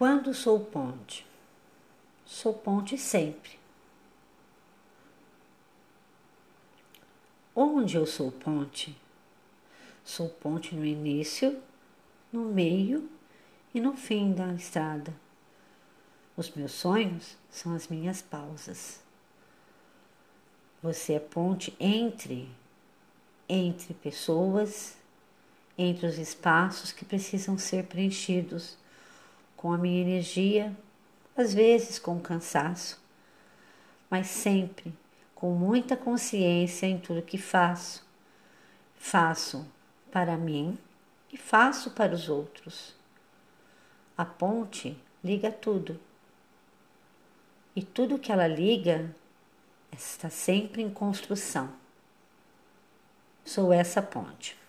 Quando sou ponte? Sou ponte sempre. Onde eu sou ponte? Sou ponte no início, no meio e no fim da estrada. Os meus sonhos são as minhas pausas. Você é ponte entre entre pessoas, entre os espaços que precisam ser preenchidos com a minha energia, às vezes com cansaço, mas sempre com muita consciência em tudo que faço. Faço para mim e faço para os outros. A ponte liga tudo. E tudo que ela liga está sempre em construção. Sou essa ponte.